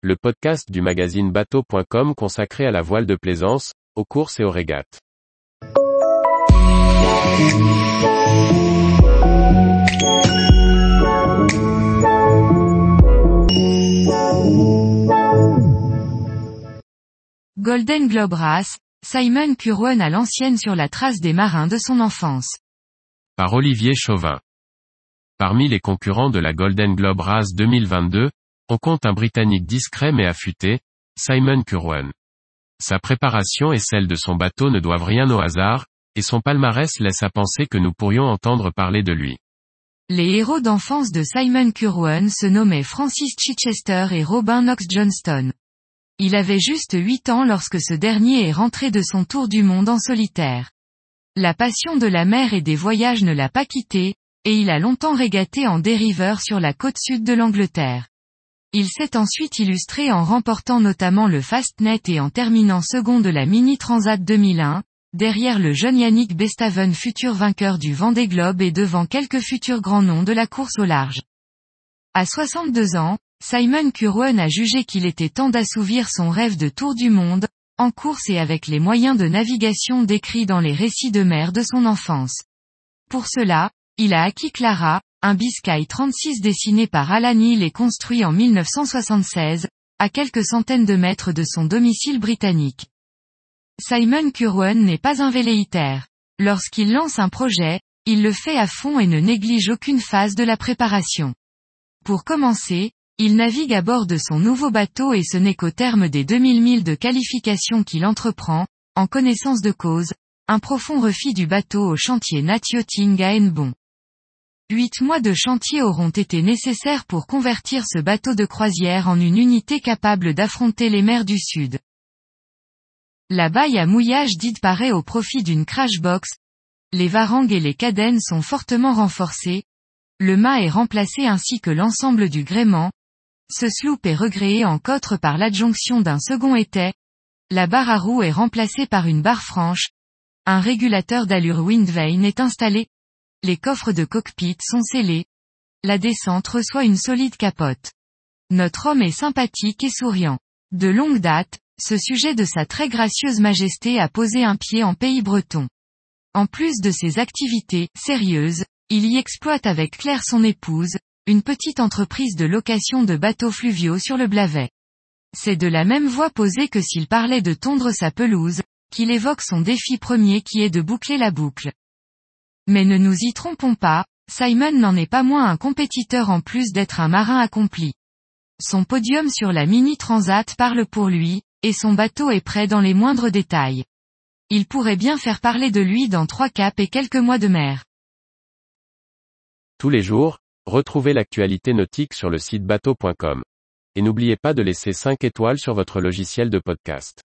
le podcast du magazine bateau.com consacré à la voile de plaisance, aux courses et aux régates. Golden Globe Race, Simon Curwen à l'ancienne sur la trace des marins de son enfance. Par Olivier Chauvin. Parmi les concurrents de la Golden Globe Race 2022, on compte un Britannique discret mais affûté, Simon Curwen. Sa préparation et celle de son bateau ne doivent rien au hasard, et son palmarès laisse à penser que nous pourrions entendre parler de lui. Les héros d'enfance de Simon Curwen se nommaient Francis Chichester et Robin Knox Johnston. Il avait juste 8 ans lorsque ce dernier est rentré de son tour du monde en solitaire. La passion de la mer et des voyages ne l'a pas quitté, et il a longtemps régaté en dériveur sur la côte sud de l'Angleterre. Il s'est ensuite illustré en remportant notamment le Fastnet et en terminant second de la Mini Transat 2001, derrière le jeune Yannick Bestaven futur vainqueur du Vendée Globe et devant quelques futurs grands noms de la course au large. À 62 ans, Simon Curwen a jugé qu'il était temps d'assouvir son rêve de tour du monde, en course et avec les moyens de navigation décrits dans les récits de mer de son enfance. Pour cela, il a acquis Clara, un Biscay 36 dessiné par Alan Hill et construit en 1976, à quelques centaines de mètres de son domicile britannique. Simon Curwen n'est pas un velléitaire. Lorsqu'il lance un projet, il le fait à fond et ne néglige aucune phase de la préparation. Pour commencer, il navigue à bord de son nouveau bateau et ce n'est qu'au terme des 2000 milles de qualification qu'il entreprend, en connaissance de cause, un profond refit du bateau au chantier Natioting à Hennebon. Huit mois de chantier auront été nécessaires pour convertir ce bateau de croisière en une unité capable d'affronter les mers du Sud. La baille à mouillage dite paraît au profit d'une crash box. Les varangues et les cadennes sont fortement renforcées. Le mât est remplacé ainsi que l'ensemble du gréement, ce sloop est regréé en cotre par l'adjonction d'un second étai. La barre à roue est remplacée par une barre franche. Un régulateur d'allure Windvane est installé. Les coffres de cockpit sont scellés. La descente reçoit une solide capote. Notre homme est sympathique et souriant. De longue date, ce sujet de sa très gracieuse majesté a posé un pied en pays breton. En plus de ses activités sérieuses, il y exploite avec Claire son épouse, une petite entreprise de location de bateaux fluviaux sur le Blavet. C'est de la même voix posée que s'il parlait de tondre sa pelouse, qu'il évoque son défi premier qui est de boucler la boucle. Mais ne nous y trompons pas, Simon n'en est pas moins un compétiteur en plus d'être un marin accompli. Son podium sur la Mini Transat parle pour lui, et son bateau est prêt dans les moindres détails. Il pourrait bien faire parler de lui dans trois caps et quelques mois de mer. Tous les jours, Retrouvez l'actualité nautique sur le site bateau.com. Et n'oubliez pas de laisser 5 étoiles sur votre logiciel de podcast.